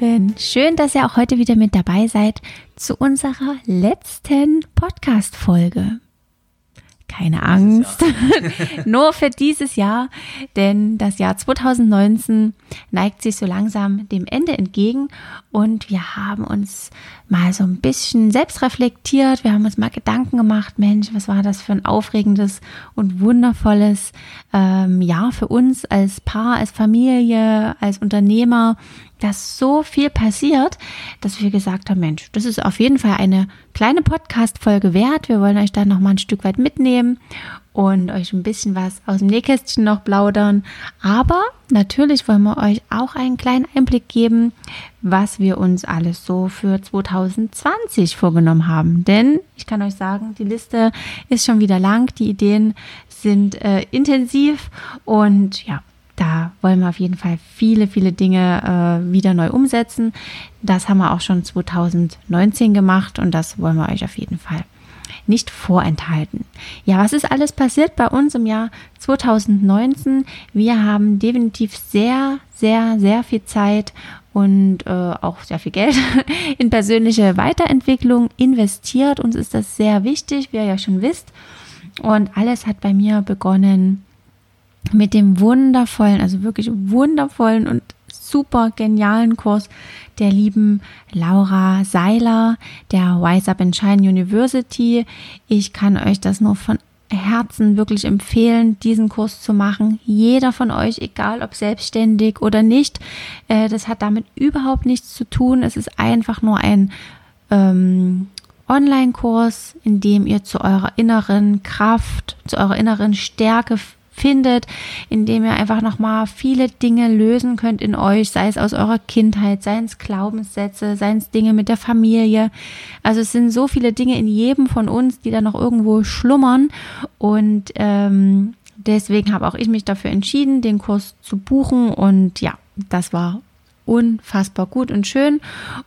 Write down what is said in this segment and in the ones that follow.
Lieben. Schön, dass ihr auch heute wieder mit dabei seid zu unserer letzten Podcast-Folge. Keine Angst, nur für dieses Jahr, denn das Jahr 2019 neigt sich so langsam dem Ende entgegen und wir haben uns mal so ein bisschen selbst reflektiert, wir haben uns mal Gedanken gemacht, Mensch, was war das für ein aufregendes und wundervolles ähm, Jahr für uns als Paar, als Familie, als Unternehmer dass so viel passiert, dass wir gesagt haben, Mensch, das ist auf jeden Fall eine kleine Podcast-Folge wert. Wir wollen euch da noch mal ein Stück weit mitnehmen und euch ein bisschen was aus dem Nähkästchen noch plaudern. Aber natürlich wollen wir euch auch einen kleinen Einblick geben, was wir uns alles so für 2020 vorgenommen haben. Denn ich kann euch sagen, die Liste ist schon wieder lang, die Ideen sind äh, intensiv und ja, da wollen wir auf jeden Fall viele, viele Dinge äh, wieder neu umsetzen. Das haben wir auch schon 2019 gemacht und das wollen wir euch auf jeden Fall nicht vorenthalten. Ja, was ist alles passiert bei uns im Jahr 2019? Wir haben definitiv sehr, sehr, sehr viel Zeit und äh, auch sehr viel Geld in persönliche Weiterentwicklung investiert. Uns ist das sehr wichtig, wie ihr ja schon wisst. Und alles hat bei mir begonnen mit dem wundervollen, also wirklich wundervollen und super genialen Kurs der lieben Laura Seiler der Wise Up and Shine University. Ich kann euch das nur von Herzen wirklich empfehlen, diesen Kurs zu machen. Jeder von euch, egal ob selbstständig oder nicht, äh, das hat damit überhaupt nichts zu tun. Es ist einfach nur ein ähm, Online-Kurs, in dem ihr zu eurer inneren Kraft, zu eurer inneren Stärke findet, indem ihr einfach nochmal viele Dinge lösen könnt in euch, sei es aus eurer Kindheit, seien es Glaubenssätze, seien es Dinge mit der Familie. Also es sind so viele Dinge in jedem von uns, die da noch irgendwo schlummern und ähm, deswegen habe auch ich mich dafür entschieden, den Kurs zu buchen und ja, das war unfassbar gut und schön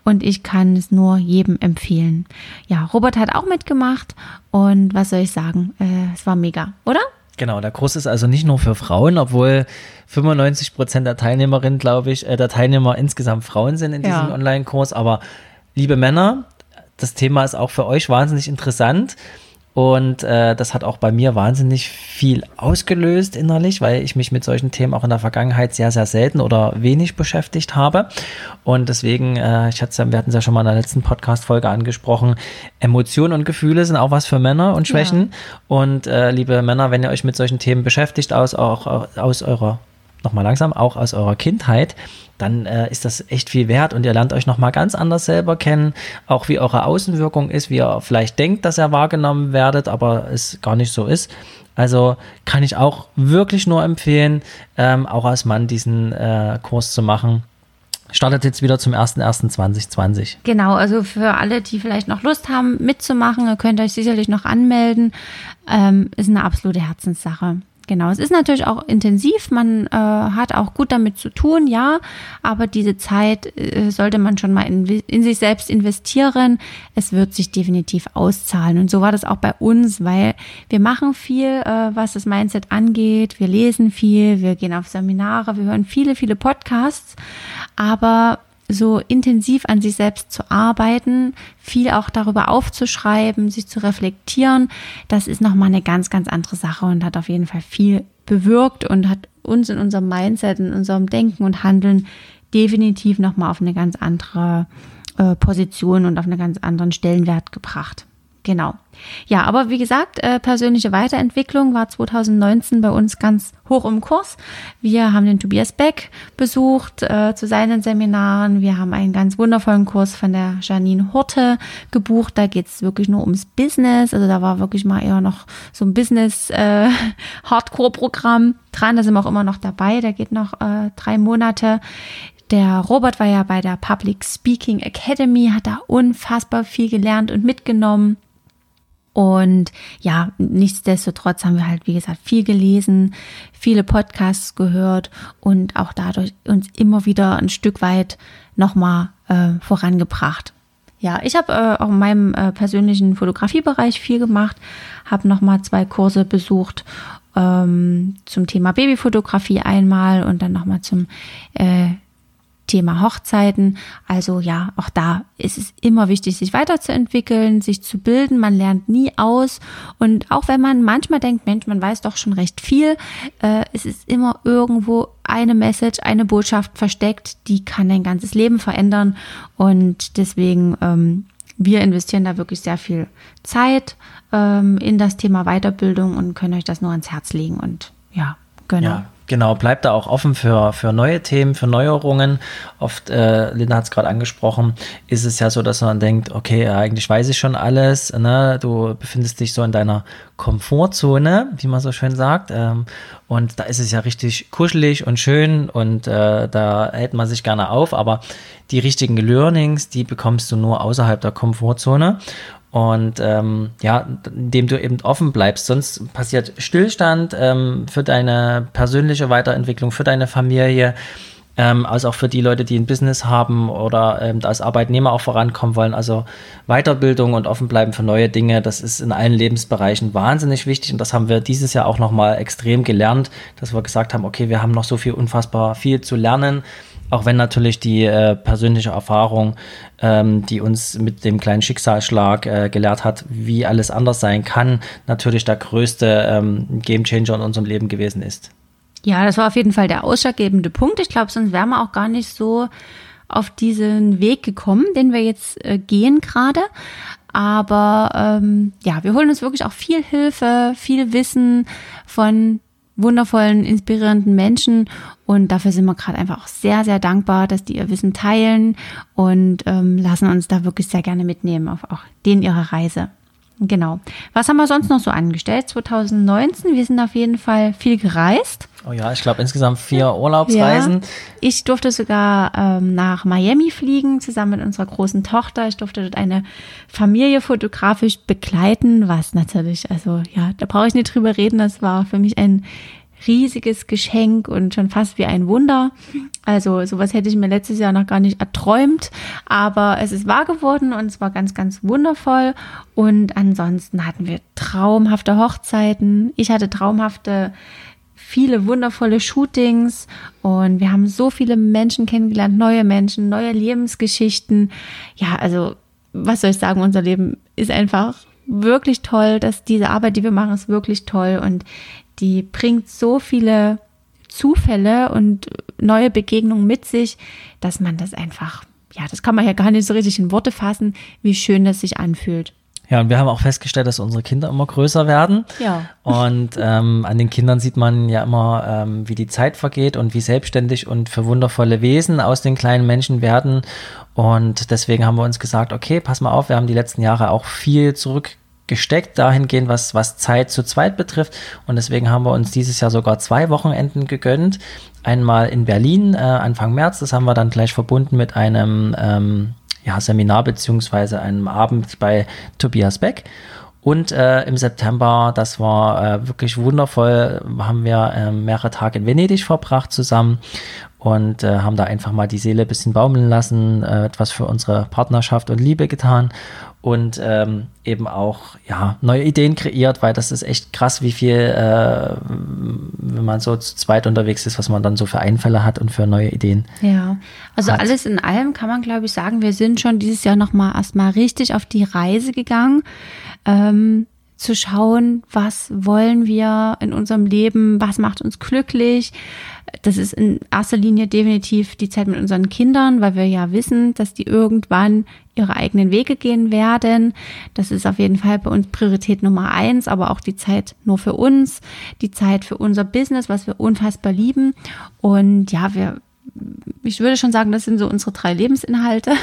und ich kann es nur jedem empfehlen. Ja, Robert hat auch mitgemacht und was soll ich sagen? Äh, es war mega, oder? Genau, der Kurs ist also nicht nur für Frauen, obwohl 95 Prozent der Teilnehmerinnen, glaube ich, äh, der Teilnehmer insgesamt Frauen sind in diesem ja. Online-Kurs. Aber liebe Männer, das Thema ist auch für euch wahnsinnig interessant. Und äh, das hat auch bei mir wahnsinnig viel ausgelöst innerlich, weil ich mich mit solchen Themen auch in der Vergangenheit sehr, sehr selten oder wenig beschäftigt habe. Und deswegen, äh, ich hatte, wir hatten es ja schon mal in der letzten Podcast-Folge angesprochen, Emotionen und Gefühle sind auch was für Männer und Schwächen. Ja. Und äh, liebe Männer, wenn ihr euch mit solchen Themen beschäftigt, aus, auch aus eurer nochmal langsam, auch aus eurer Kindheit, dann äh, ist das echt viel wert und ihr lernt euch nochmal ganz anders selber kennen, auch wie eure Außenwirkung ist, wie ihr vielleicht denkt, dass ihr wahrgenommen werdet, aber es gar nicht so ist. Also kann ich auch wirklich nur empfehlen, ähm, auch als Mann diesen äh, Kurs zu machen. Startet jetzt wieder zum 01.01.2020. Genau, also für alle, die vielleicht noch Lust haben mitzumachen, ihr könnt euch sicherlich noch anmelden. Ähm, ist eine absolute Herzenssache. Genau, es ist natürlich auch intensiv, man äh, hat auch gut damit zu tun, ja, aber diese Zeit äh, sollte man schon mal in, in, sich selbst investieren. Es wird sich definitiv auszahlen. Und so war das auch bei uns, weil wir machen viel, äh, was das Mindset angeht. Wir lesen viel, wir gehen auf Seminare, wir hören viele, viele Podcasts, aber so intensiv an sich selbst zu arbeiten, viel auch darüber aufzuschreiben, sich zu reflektieren, das ist nochmal eine ganz, ganz andere Sache und hat auf jeden Fall viel bewirkt und hat uns in unserem Mindset, in unserem Denken und Handeln definitiv nochmal auf eine ganz andere äh, Position und auf einen ganz anderen Stellenwert gebracht. Genau. Ja, aber wie gesagt, äh, persönliche Weiterentwicklung war 2019 bei uns ganz hoch im Kurs. Wir haben den Tobias Beck besucht äh, zu seinen Seminaren. Wir haben einen ganz wundervollen Kurs von der Janine Horte gebucht. Da geht es wirklich nur ums Business. Also da war wirklich mal eher noch so ein Business-Hardcore-Programm äh, dran. Da sind wir auch immer noch dabei. Der geht noch äh, drei Monate. Der Robert war ja bei der Public Speaking Academy, hat da unfassbar viel gelernt und mitgenommen. Und ja, nichtsdestotrotz haben wir halt, wie gesagt, viel gelesen, viele Podcasts gehört und auch dadurch uns immer wieder ein Stück weit nochmal äh, vorangebracht. Ja, ich habe äh, auch in meinem äh, persönlichen Fotografiebereich viel gemacht, habe nochmal zwei Kurse besucht ähm, zum Thema Babyfotografie einmal und dann nochmal zum äh, Thema Hochzeiten. Also ja, auch da ist es immer wichtig, sich weiterzuentwickeln, sich zu bilden. Man lernt nie aus. Und auch wenn man manchmal denkt, Mensch, man weiß doch schon recht viel, äh, es ist immer irgendwo eine Message, eine Botschaft versteckt, die kann dein ganzes Leben verändern. Und deswegen, ähm, wir investieren da wirklich sehr viel Zeit ähm, in das Thema Weiterbildung und können euch das nur ans Herz legen. Und ja, genau. Ja. Genau, bleibt da auch offen für, für neue Themen, für Neuerungen. Oft, äh, Linda hat es gerade angesprochen, ist es ja so, dass man denkt, okay, eigentlich weiß ich schon alles. Ne? Du befindest dich so in deiner Komfortzone, wie man so schön sagt. Ähm, und da ist es ja richtig kuschelig und schön und äh, da hält man sich gerne auf. Aber die richtigen Learnings, die bekommst du nur außerhalb der Komfortzone. Und ähm, ja, indem du eben offen bleibst, sonst passiert Stillstand ähm, für deine persönliche Weiterentwicklung, für deine Familie, ähm, als auch für die Leute, die ein Business haben oder ähm, als Arbeitnehmer auch vorankommen wollen. Also Weiterbildung und offen bleiben für neue Dinge, das ist in allen Lebensbereichen wahnsinnig wichtig. Und das haben wir dieses Jahr auch nochmal extrem gelernt, dass wir gesagt haben, okay, wir haben noch so viel unfassbar viel zu lernen auch wenn natürlich die äh, persönliche Erfahrung, ähm, die uns mit dem kleinen Schicksalsschlag äh, gelehrt hat, wie alles anders sein kann, natürlich der größte ähm, Gamechanger in unserem Leben gewesen ist. Ja, das war auf jeden Fall der ausschlaggebende Punkt. Ich glaube, sonst wären wir auch gar nicht so auf diesen Weg gekommen, den wir jetzt äh, gehen gerade. Aber ähm, ja, wir holen uns wirklich auch viel Hilfe, viel Wissen von wundervollen, inspirierenden Menschen. Und dafür sind wir gerade einfach auch sehr, sehr dankbar, dass die ihr Wissen teilen und ähm, lassen uns da wirklich sehr gerne mitnehmen auf auch den ihrer Reise. Genau. Was haben wir sonst noch so angestellt? 2019, wir sind auf jeden Fall viel gereist. Oh ja, ich glaube insgesamt vier Urlaubsreisen. Ja, ich durfte sogar ähm, nach Miami fliegen, zusammen mit unserer großen Tochter. Ich durfte dort eine Familie fotografisch begleiten, was natürlich, also ja, da brauche ich nicht drüber reden. Das war für mich ein riesiges Geschenk und schon fast wie ein Wunder. Also sowas hätte ich mir letztes Jahr noch gar nicht erträumt, aber es ist wahr geworden und es war ganz, ganz wundervoll. Und ansonsten hatten wir traumhafte Hochzeiten. Ich hatte traumhafte viele wundervolle Shootings und wir haben so viele Menschen kennengelernt, neue Menschen, neue Lebensgeschichten. Ja, also was soll ich sagen, unser Leben ist einfach wirklich toll, dass diese Arbeit, die wir machen, ist wirklich toll und die bringt so viele Zufälle und neue Begegnungen mit sich, dass man das einfach, ja, das kann man ja gar nicht so richtig in Worte fassen, wie schön das sich anfühlt. Ja, und wir haben auch festgestellt, dass unsere Kinder immer größer werden. Ja. Und ähm, an den Kindern sieht man ja immer, ähm, wie die Zeit vergeht und wie selbstständig und für wundervolle Wesen aus den kleinen Menschen werden. Und deswegen haben wir uns gesagt, okay, pass mal auf, wir haben die letzten Jahre auch viel zurück gesteckt dahingehend, was, was Zeit zu zweit betrifft. Und deswegen haben wir uns dieses Jahr sogar zwei Wochenenden gegönnt. Einmal in Berlin äh, Anfang März, das haben wir dann gleich verbunden mit einem ähm, ja, Seminar beziehungsweise einem Abend bei Tobias Beck. Und äh, im September, das war äh, wirklich wundervoll, haben wir äh, mehrere Tage in Venedig verbracht zusammen und äh, haben da einfach mal die Seele ein bisschen baumeln lassen, äh, etwas für unsere Partnerschaft und Liebe getan und ähm, eben auch ja neue Ideen kreiert, weil das ist echt krass, wie viel, äh, wenn man so zu zweit unterwegs ist, was man dann so für Einfälle hat und für neue Ideen. Ja, also hat. alles in allem kann man glaube ich sagen, wir sind schon dieses Jahr noch mal erstmal richtig auf die Reise gegangen. Ähm, zu schauen, was wollen wir in unserem Leben, was macht uns glücklich. Das ist in erster Linie definitiv die Zeit mit unseren Kindern, weil wir ja wissen, dass die irgendwann ihre eigenen Wege gehen werden. Das ist auf jeden Fall bei uns Priorität Nummer eins, aber auch die Zeit nur für uns, die Zeit für unser Business, was wir unfassbar lieben. Und ja, wir ich würde schon sagen, das sind so unsere drei Lebensinhalte,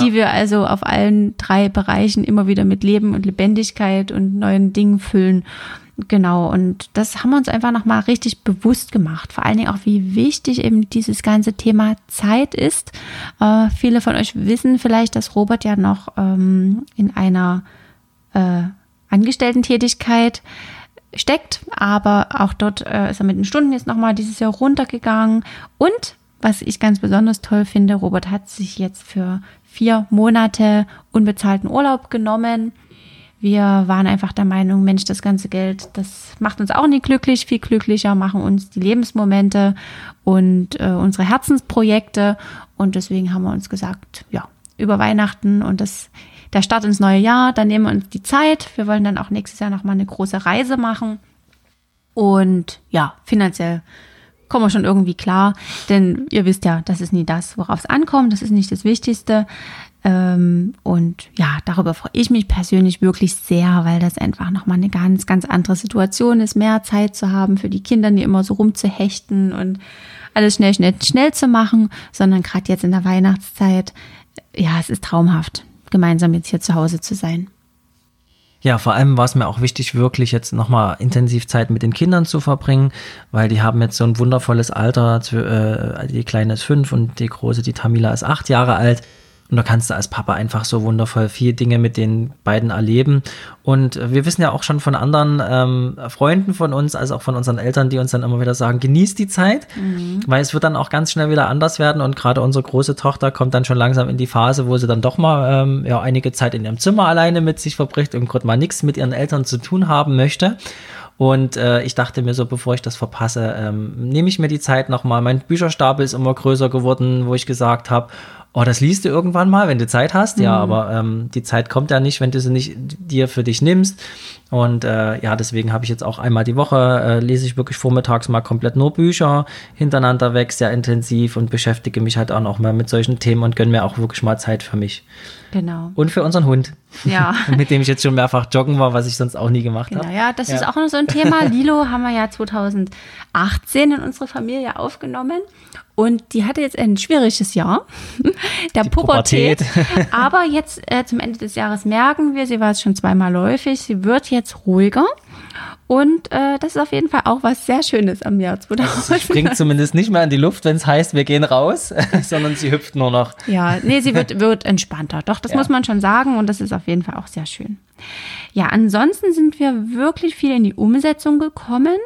die wir also auf allen drei Bereichen immer wieder mit Leben und Lebendigkeit und neuen Dingen füllen. Genau, und das haben wir uns einfach nochmal richtig bewusst gemacht. Vor allen Dingen auch, wie wichtig eben dieses ganze Thema Zeit ist. Äh, viele von euch wissen vielleicht, dass Robert ja noch ähm, in einer äh, Angestellten-Tätigkeit steckt, aber auch dort äh, ist er mit den Stunden jetzt nochmal dieses Jahr runtergegangen und was ich ganz besonders toll finde, Robert hat sich jetzt für vier Monate unbezahlten Urlaub genommen. Wir waren einfach der Meinung, Mensch, das ganze Geld, das macht uns auch nicht glücklich, viel glücklicher machen uns die Lebensmomente und äh, unsere Herzensprojekte. Und deswegen haben wir uns gesagt, ja, über Weihnachten und das, der Start ins neue Jahr, dann nehmen wir uns die Zeit. Wir wollen dann auch nächstes Jahr nochmal eine große Reise machen. Und ja, finanziell kommen wir schon irgendwie klar, denn ihr wisst ja, das ist nie das, worauf es ankommt, das ist nicht das Wichtigste. Ähm, und ja, darüber freue ich mich persönlich wirklich sehr, weil das einfach nochmal eine ganz, ganz andere Situation ist, mehr Zeit zu haben für die Kinder, die immer so rumzuhechten und alles schnell, schnell, schnell zu machen, sondern gerade jetzt in der Weihnachtszeit, ja, es ist traumhaft, gemeinsam jetzt hier zu Hause zu sein. Ja, vor allem war es mir auch wichtig, wirklich jetzt nochmal intensiv Zeit mit den Kindern zu verbringen, weil die haben jetzt so ein wundervolles Alter. Äh, die Kleine ist fünf und die Große, die Tamila, ist acht Jahre alt. Und da kannst du als Papa einfach so wundervoll viele Dinge mit den beiden erleben. Und wir wissen ja auch schon von anderen ähm, Freunden von uns, also auch von unseren Eltern, die uns dann immer wieder sagen, genießt die Zeit, mhm. weil es wird dann auch ganz schnell wieder anders werden. Und gerade unsere große Tochter kommt dann schon langsam in die Phase, wo sie dann doch mal ähm, ja, einige Zeit in ihrem Zimmer alleine mit sich verbricht und gerade mal nichts mit ihren Eltern zu tun haben möchte. Und äh, ich dachte mir so, bevor ich das verpasse, ähm, nehme ich mir die Zeit nochmal. Mein Bücherstapel ist immer größer geworden, wo ich gesagt habe, oh, das liest du irgendwann mal, wenn du Zeit hast. Mhm. Ja, aber ähm, die Zeit kommt ja nicht, wenn du sie nicht dir für dich nimmst. Und äh, ja, deswegen habe ich jetzt auch einmal die Woche, äh, lese ich wirklich vormittags mal komplett nur Bücher hintereinander weg, sehr intensiv und beschäftige mich halt auch noch mal mit solchen Themen und gönne mir auch wirklich mal Zeit für mich. Genau. Und für unseren Hund. Ja. mit dem ich jetzt schon mehrfach joggen war, was ich sonst auch nie gemacht genau, habe. Ja, das ja. ist auch noch so ein Thema. Lilo haben wir ja 2018 in unsere Familie aufgenommen. Und die hatte jetzt ein schwieriges Jahr, der die Pubertät. Pubertät. Aber jetzt äh, zum Ende des Jahres merken wir, sie war jetzt schon zweimal läufig, sie wird jetzt ruhiger. Und äh, das ist auf jeden Fall auch was sehr Schönes am Jahr 2000. Also sie springt zumindest nicht mehr in die Luft, wenn es heißt, wir gehen raus, sondern sie hüpft nur noch. Ja, nee, sie wird, wird entspannter. Doch, das ja. muss man schon sagen und das ist auf jeden Fall auch sehr schön. Ja, ansonsten sind wir wirklich viel in die Umsetzung gekommen.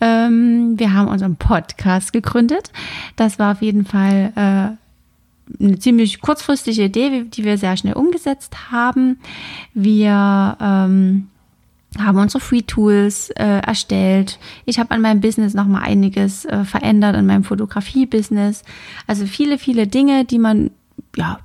Ähm, wir haben unseren Podcast gegründet. Das war auf jeden Fall äh, eine ziemlich kurzfristige Idee, die wir sehr schnell umgesetzt haben. Wir ähm, haben unsere Free Tools äh, erstellt. Ich habe an meinem Business noch mal einiges äh, verändert, an meinem Fotografie-Business. Also viele, viele Dinge, die man ja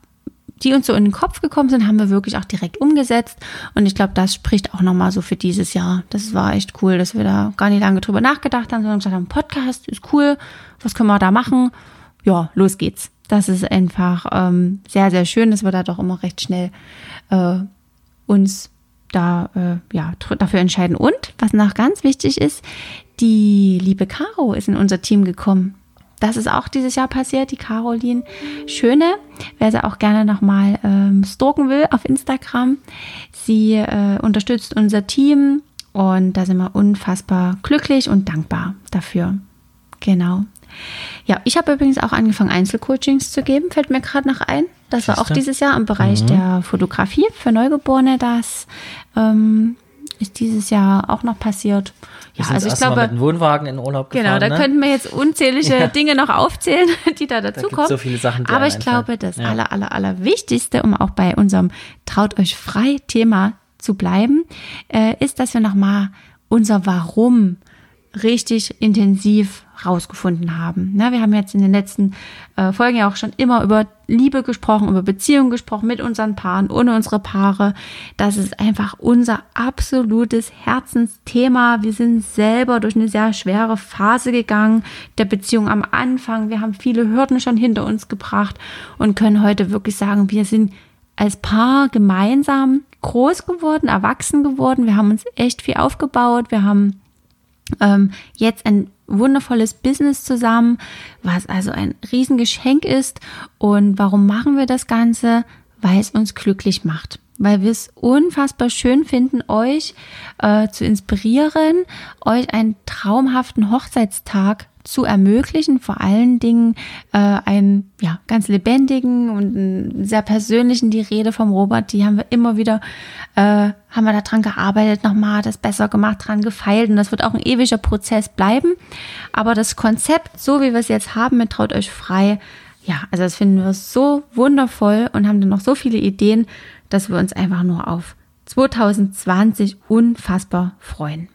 die uns so in den Kopf gekommen sind, haben wir wirklich auch direkt umgesetzt. Und ich glaube, das spricht auch nochmal so für dieses Jahr. Das war echt cool, dass wir da gar nicht lange drüber nachgedacht haben, sondern gesagt haben, Podcast ist cool, was können wir da machen? Ja, los geht's. Das ist einfach ähm, sehr, sehr schön, dass wir da doch immer recht schnell äh, uns da äh, ja dafür entscheiden. Und was noch ganz wichtig ist, die liebe Caro ist in unser Team gekommen das ist auch dieses Jahr passiert, die Caroline Schöne. Wer sie auch gerne nochmal ähm, stalken will auf Instagram. Sie äh, unterstützt unser Team und da sind wir unfassbar glücklich und dankbar dafür. Genau. Ja, ich habe übrigens auch angefangen, Einzelcoachings zu geben, fällt mir gerade noch ein. Das war auch dieses Jahr im Bereich mhm. der Fotografie für Neugeborene. Das ähm, ist dieses Jahr auch noch passiert. Ja, also ich glaube, mit dem Wohnwagen in Urlaub genau, gefahren. Genau, da ne? könnten wir jetzt unzählige ja. Dinge noch aufzählen, die da dazukommen. Da so viele Sachen. Aber ich glaube, das ja. aller, aller, aller Wichtigste, um auch bei unserem Traut euch frei Thema zu bleiben, äh, ist, dass wir nochmal unser Warum richtig intensiv rausgefunden haben. Na, wir haben jetzt in den letzten äh, Folgen ja auch schon immer über Liebe gesprochen, über Beziehungen gesprochen mit unseren Paaren, ohne unsere Paare. Das ist einfach unser absolutes Herzensthema. Wir sind selber durch eine sehr schwere Phase gegangen der Beziehung am Anfang. Wir haben viele Hürden schon hinter uns gebracht und können heute wirklich sagen, wir sind als Paar gemeinsam groß geworden, erwachsen geworden. Wir haben uns echt viel aufgebaut. Wir haben ähm, jetzt ein wundervolles Business zusammen, was also ein Riesengeschenk ist. Und warum machen wir das Ganze? Weil es uns glücklich macht. Weil wir es unfassbar schön finden, euch äh, zu inspirieren, euch einen traumhaften Hochzeitstag zu ermöglichen, vor allen Dingen äh, einen ja, ganz lebendigen und einen sehr persönlichen, die Rede vom Robert, die haben wir immer wieder, äh, haben wir daran gearbeitet, nochmal das besser gemacht, dran gefeilt und das wird auch ein ewiger Prozess bleiben. Aber das Konzept, so wie wir es jetzt haben mit Traut euch frei, ja, also das finden wir so wundervoll und haben dann noch so viele Ideen, dass wir uns einfach nur auf 2020 unfassbar freuen.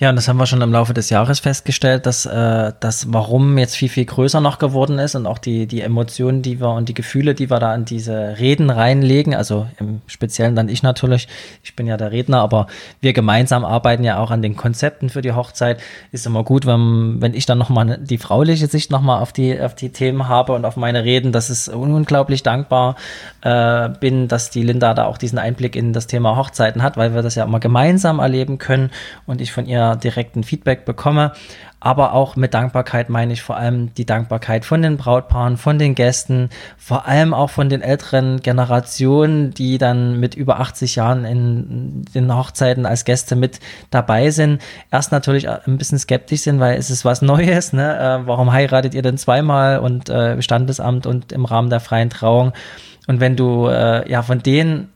Ja, und das haben wir schon im Laufe des Jahres festgestellt, dass äh, das Warum jetzt viel, viel größer noch geworden ist und auch die, die Emotionen, die wir und die Gefühle, die wir da in diese Reden reinlegen, also im Speziellen dann ich natürlich, ich bin ja der Redner, aber wir gemeinsam arbeiten ja auch an den Konzepten für die Hochzeit. Ist immer gut, wenn, wenn ich dann nochmal die frauliche Sicht nochmal auf die, auf die Themen habe und auf meine Reden. Das ist unglaublich dankbar äh, bin, dass die Linda da auch diesen Einblick in das Thema Hochzeiten hat, weil wir das ja immer gemeinsam erleben können und ich von ihr direkten Feedback bekomme. Aber auch mit Dankbarkeit meine ich vor allem die Dankbarkeit von den Brautpaaren, von den Gästen, vor allem auch von den älteren Generationen, die dann mit über 80 Jahren in den Hochzeiten als Gäste mit dabei sind. Erst natürlich ein bisschen skeptisch sind, weil es ist was Neues. Ne? Äh, warum heiratet ihr denn zweimal und äh, Standesamt und im Rahmen der freien Trauung? Und wenn du äh, ja von denen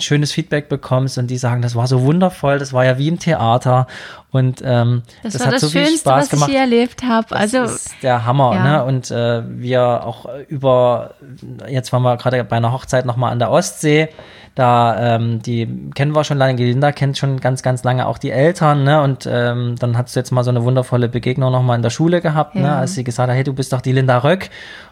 schönes Feedback bekommst und die sagen, das war so wundervoll, das war ja wie im Theater und ähm, das, das hat das so Schönste, viel Spaß was gemacht. ich je erlebt habe. Also das ist der Hammer, ja. ne? Und äh, wir auch über jetzt waren wir gerade bei einer Hochzeit nochmal an der Ostsee. Da ähm, die kennen wir schon lange, die Linda kennt schon ganz, ganz lange auch die Eltern, ne? Und ähm, dann hast du jetzt mal so eine wundervolle Begegnung nochmal in der Schule gehabt, ne? ja. ne? Als sie gesagt hat, hey, du bist doch die Linda Röck.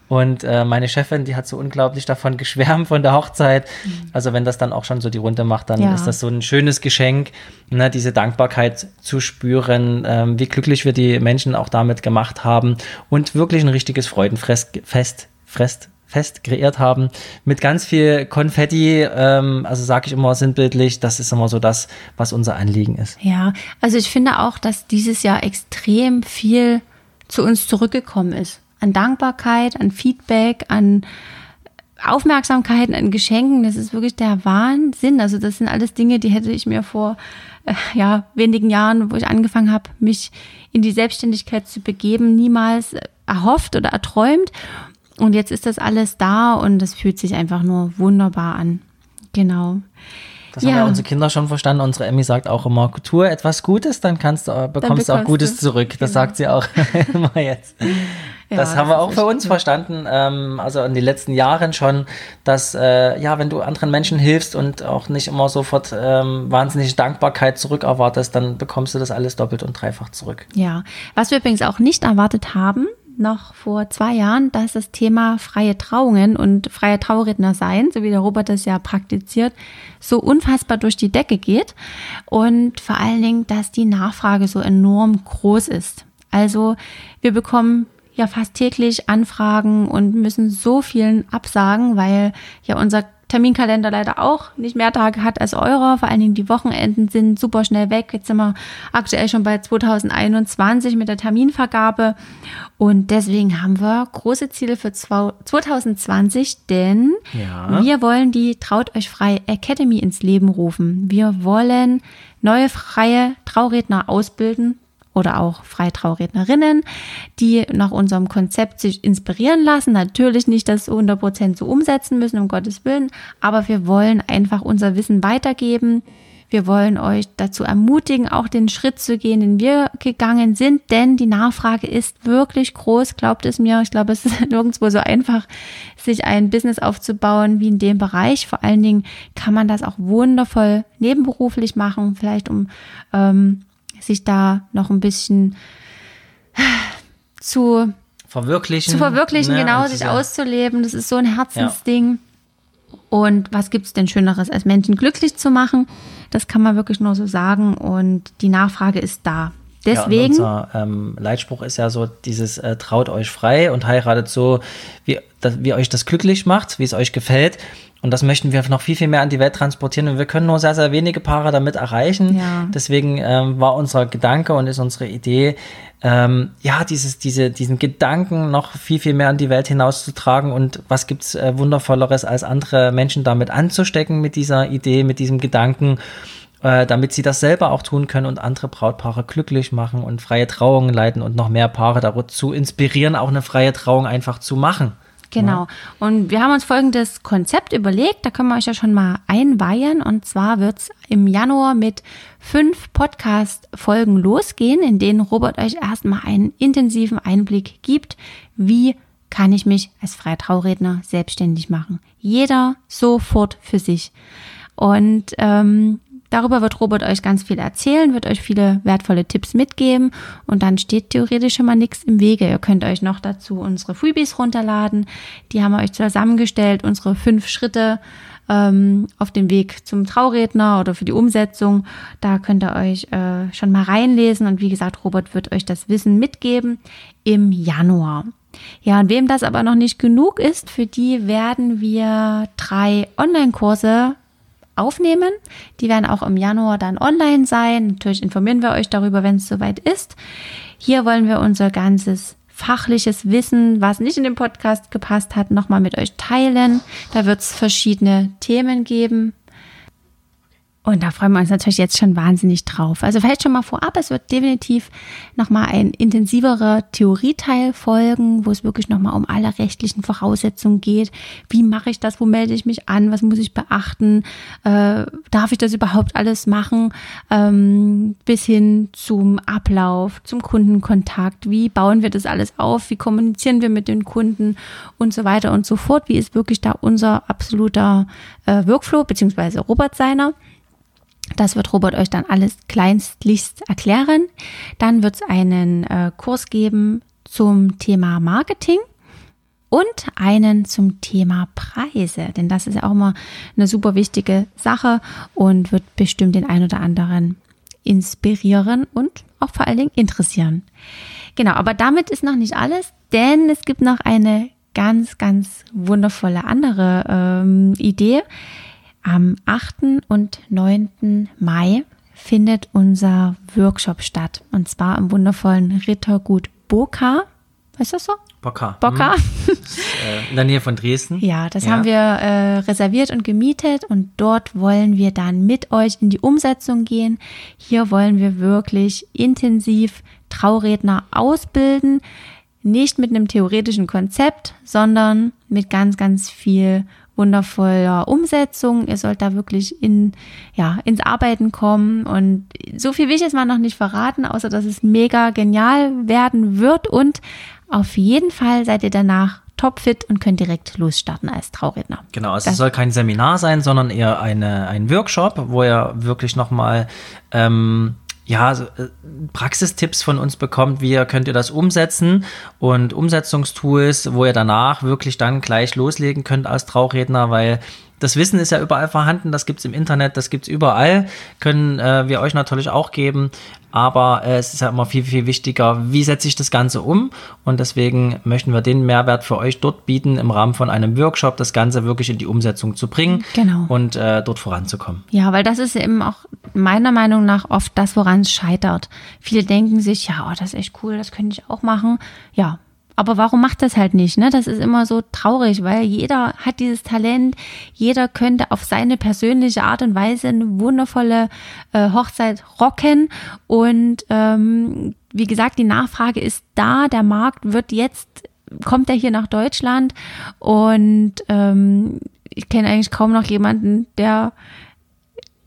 Und äh, meine Chefin, die hat so unglaublich davon geschwärmt von der Hochzeit. Mhm. Also wenn das dann auch schon so die Runde macht, dann ja. ist das so ein schönes Geschenk, ne, diese Dankbarkeit zu spüren, ähm, wie glücklich wir die Menschen auch damit gemacht haben und wirklich ein richtiges Freudenfest Fest, Fest, Fest kreiert haben mit ganz viel Konfetti. Ähm, also sage ich immer sinnbildlich, das ist immer so das, was unser Anliegen ist. Ja, also ich finde auch, dass dieses Jahr extrem viel zu uns zurückgekommen ist an Dankbarkeit, an Feedback, an Aufmerksamkeit, an Geschenken. Das ist wirklich der Wahnsinn. Also das sind alles Dinge, die hätte ich mir vor äh, ja, wenigen Jahren, wo ich angefangen habe, mich in die Selbstständigkeit zu begeben, niemals erhofft oder erträumt. Und jetzt ist das alles da und das fühlt sich einfach nur wunderbar an. Genau. Das ja. haben ja unsere Kinder schon verstanden. Unsere Emmy sagt auch immer, tue etwas Gutes, dann kannst du, äh, bekommst, du auch Gutes du. zurück. Das genau. sagt sie auch immer jetzt. Ja, das haben wir auch für uns verstanden, ähm, also in den letzten Jahren schon, dass äh, ja, wenn du anderen Menschen hilfst und auch nicht immer sofort ähm, wahnsinnige Dankbarkeit zurückerwartest, dann bekommst du das alles doppelt und dreifach zurück. Ja, was wir übrigens auch nicht erwartet haben, noch vor zwei Jahren, dass das Thema freie Trauungen und freie Trauredner sein, so wie der Robert das ja praktiziert, so unfassbar durch die Decke geht und vor allen Dingen, dass die Nachfrage so enorm groß ist. Also wir bekommen ja fast täglich Anfragen und müssen so vielen absagen, weil ja unser Terminkalender leider auch nicht mehr Tage hat als eurer. Vor allen Dingen die Wochenenden sind super schnell weg. Jetzt sind wir aktuell schon bei 2021 mit der Terminvergabe. Und deswegen haben wir große Ziele für 2020, denn ja. wir wollen die Traut euch frei Academy ins Leben rufen. Wir wollen neue freie Trauredner ausbilden, oder auch Freitraurednerinnen, die nach unserem Konzept sich inspirieren lassen. Natürlich nicht das 100% so umsetzen müssen, um Gottes Willen, aber wir wollen einfach unser Wissen weitergeben. Wir wollen euch dazu ermutigen, auch den Schritt zu gehen, den wir gegangen sind, denn die Nachfrage ist wirklich groß, glaubt es mir. Ich glaube, es ist nirgendwo so einfach, sich ein Business aufzubauen wie in dem Bereich. Vor allen Dingen kann man das auch wundervoll nebenberuflich machen, vielleicht um ähm, sich da noch ein bisschen zu verwirklichen. Zu verwirklichen, ne? genau, sich auszuleben. Das ist so ein Herzensding. Ja. Und was gibt es denn Schöneres, als Menschen glücklich zu machen? Das kann man wirklich nur so sagen. Und die Nachfrage ist da. Deswegen. Ja, unser ähm, Leitspruch ist ja so: dieses äh, traut euch frei und heiratet so, wie, das, wie euch das glücklich macht, wie es euch gefällt. Und das möchten wir noch viel, viel mehr an die Welt transportieren. Und wir können nur sehr, sehr wenige Paare damit erreichen. Ja. Deswegen ähm, war unser Gedanke und ist unsere Idee, ähm, ja, dieses, diese, diesen Gedanken noch viel, viel mehr an die Welt hinauszutragen. Und was gibt's äh, Wundervolleres, als andere Menschen damit anzustecken mit dieser Idee, mit diesem Gedanken äh, damit sie das selber auch tun können und andere Brautpaare glücklich machen und freie Trauungen leiten und noch mehr Paare dazu inspirieren, auch eine freie Trauung einfach zu machen. Genau. Und wir haben uns folgendes Konzept überlegt, da können wir euch ja schon mal einweihen. Und zwar wird es im Januar mit fünf Podcast-Folgen losgehen, in denen Robert euch erstmal einen intensiven Einblick gibt, wie kann ich mich als freier Trauredner selbstständig machen. Jeder sofort für sich. Und ähm, Darüber wird Robert euch ganz viel erzählen, wird euch viele wertvolle Tipps mitgeben und dann steht theoretisch schon mal nichts im Wege. Ihr könnt euch noch dazu unsere Freebies runterladen. Die haben wir euch zusammengestellt, unsere fünf Schritte ähm, auf dem Weg zum Trauredner oder für die Umsetzung. Da könnt ihr euch äh, schon mal reinlesen und wie gesagt, Robert wird euch das Wissen mitgeben im Januar. Ja, und wem das aber noch nicht genug ist, für die werden wir drei Online-Kurse aufnehmen. Die werden auch im Januar dann online sein. Natürlich informieren wir euch darüber, wenn es soweit ist. Hier wollen wir unser ganzes fachliches Wissen, was nicht in den Podcast gepasst hat, nochmal mit euch teilen. Da wird es verschiedene Themen geben. Und da freuen wir uns natürlich jetzt schon wahnsinnig drauf. Also vielleicht schon mal vorab, es wird definitiv nochmal ein intensiverer Theorieteil folgen, wo es wirklich nochmal um alle rechtlichen Voraussetzungen geht. Wie mache ich das? Wo melde ich mich an? Was muss ich beachten? Äh, darf ich das überhaupt alles machen? Ähm, bis hin zum Ablauf, zum Kundenkontakt. Wie bauen wir das alles auf? Wie kommunizieren wir mit den Kunden und so weiter und so fort? Wie ist wirklich da unser absoluter äh, Workflow, beziehungsweise Robert seiner? Das wird Robert euch dann alles kleinstlichst erklären. Dann wird es einen äh, Kurs geben zum Thema Marketing und einen zum Thema Preise, denn das ist ja auch immer eine super wichtige Sache und wird bestimmt den ein oder anderen inspirieren und auch vor allen Dingen interessieren. Genau, aber damit ist noch nicht alles, denn es gibt noch eine ganz, ganz wundervolle andere ähm, Idee. Am 8. und 9. Mai findet unser Workshop statt. Und zwar im wundervollen Rittergut Boka. Weißt du das so? Boka. Boka. Mhm. Ist, äh, in der Nähe von Dresden. Ja, das ja. haben wir äh, reserviert und gemietet und dort wollen wir dann mit euch in die Umsetzung gehen. Hier wollen wir wirklich intensiv Trauredner ausbilden. Nicht mit einem theoretischen Konzept, sondern mit ganz, ganz viel wundervoller Umsetzung. Ihr sollt da wirklich in, ja, ins Arbeiten kommen. Und so viel will ich jetzt mal noch nicht verraten, außer dass es mega genial werden wird. Und auf jeden Fall seid ihr danach topfit und könnt direkt losstarten als Trauredner. Genau, also das es soll kein Seminar sein, sondern eher eine, ein Workshop, wo ihr wirklich nochmal ähm, ja, so, äh, Praxistipps von uns bekommt, wie könnt ihr das umsetzen und Umsetzungstools, wo ihr danach wirklich dann gleich loslegen könnt als Trauredner, weil das Wissen ist ja überall vorhanden, das gibt es im Internet, das gibt es überall, können äh, wir euch natürlich auch geben, aber äh, es ist ja immer viel, viel wichtiger, wie setze ich das Ganze um und deswegen möchten wir den Mehrwert für euch dort bieten, im Rahmen von einem Workshop das Ganze wirklich in die Umsetzung zu bringen genau. und äh, dort voranzukommen. Ja, weil das ist eben auch meiner Meinung nach oft das, woran es scheitert. Viele denken sich, ja, oh, das ist echt cool, das könnte ich auch machen. Ja, aber warum macht das halt nicht? Ne? Das ist immer so traurig, weil jeder hat dieses Talent, jeder könnte auf seine persönliche Art und Weise eine wundervolle äh, Hochzeit rocken. Und ähm, wie gesagt, die Nachfrage ist da, der Markt wird jetzt, kommt er hier nach Deutschland und ähm, ich kenne eigentlich kaum noch jemanden, der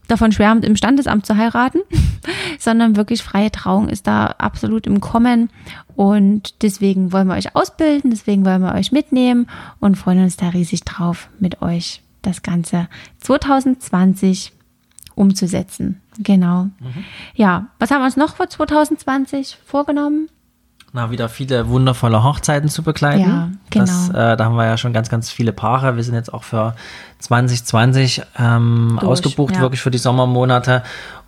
davon schwärmt, im Standesamt zu heiraten, sondern wirklich freie Trauung ist da absolut im Kommen. Und deswegen wollen wir euch ausbilden, deswegen wollen wir euch mitnehmen und freuen uns da riesig drauf, mit euch das Ganze 2020 umzusetzen. Genau. Mhm. Ja, was haben wir uns noch für 2020 vorgenommen? Na, wieder viele wundervolle Hochzeiten zu begleiten. Ja, genau. Das, äh, da haben wir ja schon ganz, ganz viele Paare. Wir sind jetzt auch für 2020 ähm, Durch, ausgebucht, ja. wirklich für die Sommermonate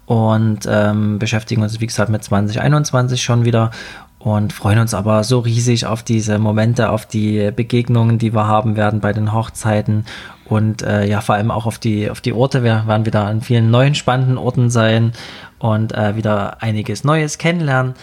und ähm, beschäftigen uns, wie gesagt, mit 2021 schon wieder und freuen uns aber so riesig auf diese Momente, auf die Begegnungen, die wir haben werden bei den Hochzeiten und äh, ja, vor allem auch auf die, auf die Orte. Wir werden wieder an vielen neuen spannenden Orten sein und äh, wieder einiges Neues kennenlernen.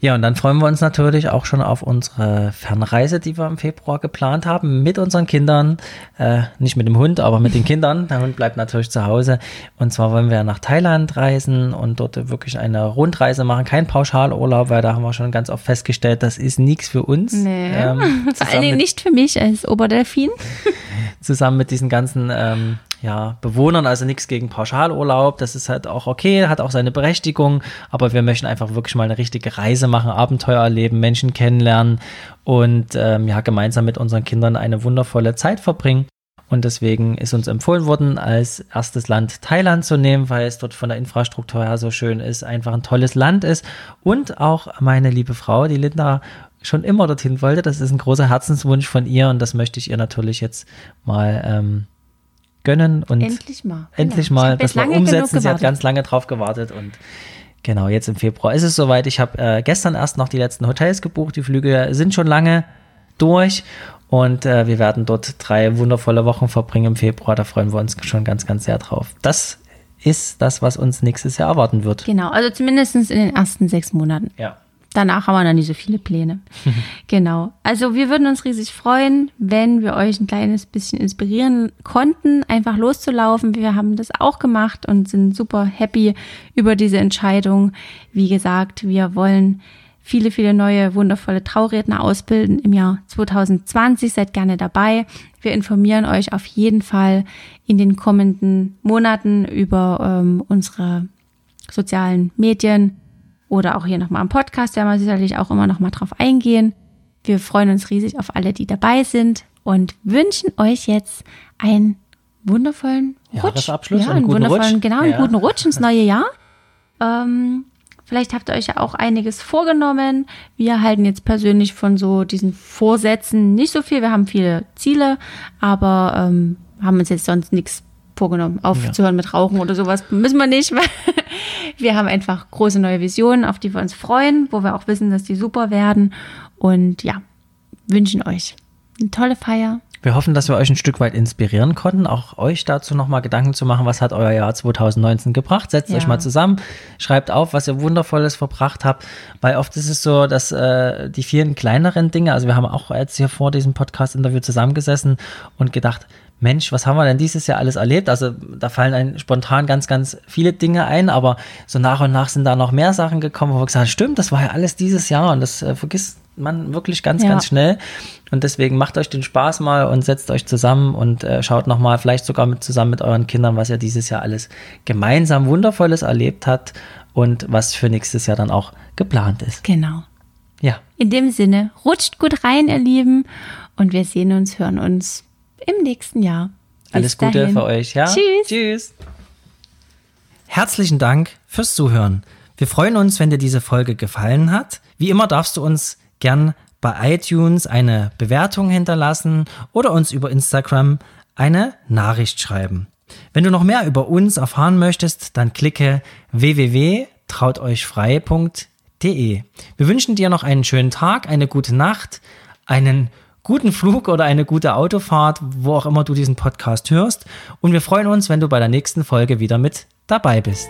Ja, und dann freuen wir uns natürlich auch schon auf unsere Fernreise, die wir im Februar geplant haben, mit unseren Kindern. Äh, nicht mit dem Hund, aber mit den Kindern. Der Hund bleibt natürlich zu Hause. Und zwar wollen wir nach Thailand reisen und dort wirklich eine Rundreise machen. Kein Pauschalurlaub, weil da haben wir schon ganz oft festgestellt, das ist nichts für uns. Nee. Ähm, Vor allen Dingen nicht für mich als Oberdelfin. zusammen mit diesen ganzen ähm, ja, Bewohnern, also nichts gegen Pauschalurlaub. Das ist halt auch okay, hat auch seine Berechtigung, aber wir möchten einfach wirklich mal eine richtige Reise machen, Abenteuer erleben, Menschen kennenlernen und ähm, ja, gemeinsam mit unseren Kindern eine wundervolle Zeit verbringen. Und deswegen ist uns empfohlen worden, als erstes Land Thailand zu nehmen, weil es dort von der Infrastruktur her so schön ist, einfach ein tolles Land ist. Und auch meine liebe Frau, die Linda, schon immer dorthin wollte. Das ist ein großer Herzenswunsch von ihr und das möchte ich ihr natürlich jetzt mal ähm, gönnen und endlich mal, endlich genau. mal das mal umsetzen. Sie hat ganz lange drauf gewartet und genau, jetzt im Februar ist es soweit. Ich habe äh, gestern erst noch die letzten Hotels gebucht. Die Flüge sind schon lange durch und äh, wir werden dort drei wundervolle Wochen verbringen im Februar. Da freuen wir uns schon ganz, ganz sehr drauf. Das ist das, was uns nächstes Jahr erwarten wird. Genau, also zumindest in den ersten sechs Monaten. Ja. Danach haben wir dann nicht so viele Pläne. genau. Also wir würden uns riesig freuen, wenn wir euch ein kleines bisschen inspirieren konnten, einfach loszulaufen. Wir haben das auch gemacht und sind super happy über diese Entscheidung. Wie gesagt, wir wollen viele, viele neue wundervolle Trauredner ausbilden im Jahr 2020. Seid gerne dabei. Wir informieren euch auf jeden Fall in den kommenden Monaten über ähm, unsere sozialen Medien oder auch hier nochmal am Podcast werden wir sicherlich auch immer nochmal drauf eingehen. Wir freuen uns riesig auf alle, die dabei sind und wünschen euch jetzt einen wundervollen Rutsch. Ja, einen, wundervollen, Rutsch. genau, einen ja. guten Rutsch ins neue Jahr. Ähm, vielleicht habt ihr euch ja auch einiges vorgenommen. Wir halten jetzt persönlich von so diesen Vorsätzen nicht so viel. Wir haben viele Ziele, aber ähm, haben uns jetzt sonst nichts vorgenommen, aufzuhören ja. mit Rauchen oder sowas. Müssen wir nicht. Wir haben einfach große neue Visionen, auf die wir uns freuen, wo wir auch wissen, dass die super werden. Und ja, wünschen euch eine tolle Feier. Wir hoffen, dass wir euch ein Stück weit inspirieren konnten, auch euch dazu nochmal Gedanken zu machen, was hat euer Jahr 2019 gebracht. Setzt ja. euch mal zusammen, schreibt auf, was ihr Wundervolles verbracht habt, weil oft ist es so, dass äh, die vielen kleineren Dinge, also wir haben auch jetzt hier vor diesem Podcast-Interview zusammengesessen und gedacht, Mensch, was haben wir denn dieses Jahr alles erlebt? Also da fallen einem spontan ganz, ganz viele Dinge ein, aber so nach und nach sind da noch mehr Sachen gekommen, wo wir gesagt haben, stimmt, das war ja alles dieses Jahr und das äh, vergisst man wirklich ganz, ja. ganz schnell. Und deswegen macht euch den Spaß mal und setzt euch zusammen und äh, schaut nochmal, vielleicht sogar mit, zusammen mit euren Kindern, was ihr dieses Jahr alles gemeinsam Wundervolles erlebt habt und was für nächstes Jahr dann auch geplant ist. Genau. Ja. In dem Sinne, rutscht gut rein, ihr Lieben, und wir sehen uns, hören uns im nächsten Jahr. Bis Alles Gute dahin. für euch, ja? Tschüss. Tschüss. Herzlichen Dank fürs Zuhören. Wir freuen uns, wenn dir diese Folge gefallen hat. Wie immer darfst du uns gern bei iTunes eine Bewertung hinterlassen oder uns über Instagram eine Nachricht schreiben. Wenn du noch mehr über uns erfahren möchtest, dann klicke www.trauteuchfrei.de. Wir wünschen dir noch einen schönen Tag, eine gute Nacht, einen guten Flug oder eine gute Autofahrt, wo auch immer du diesen Podcast hörst. Und wir freuen uns, wenn du bei der nächsten Folge wieder mit dabei bist.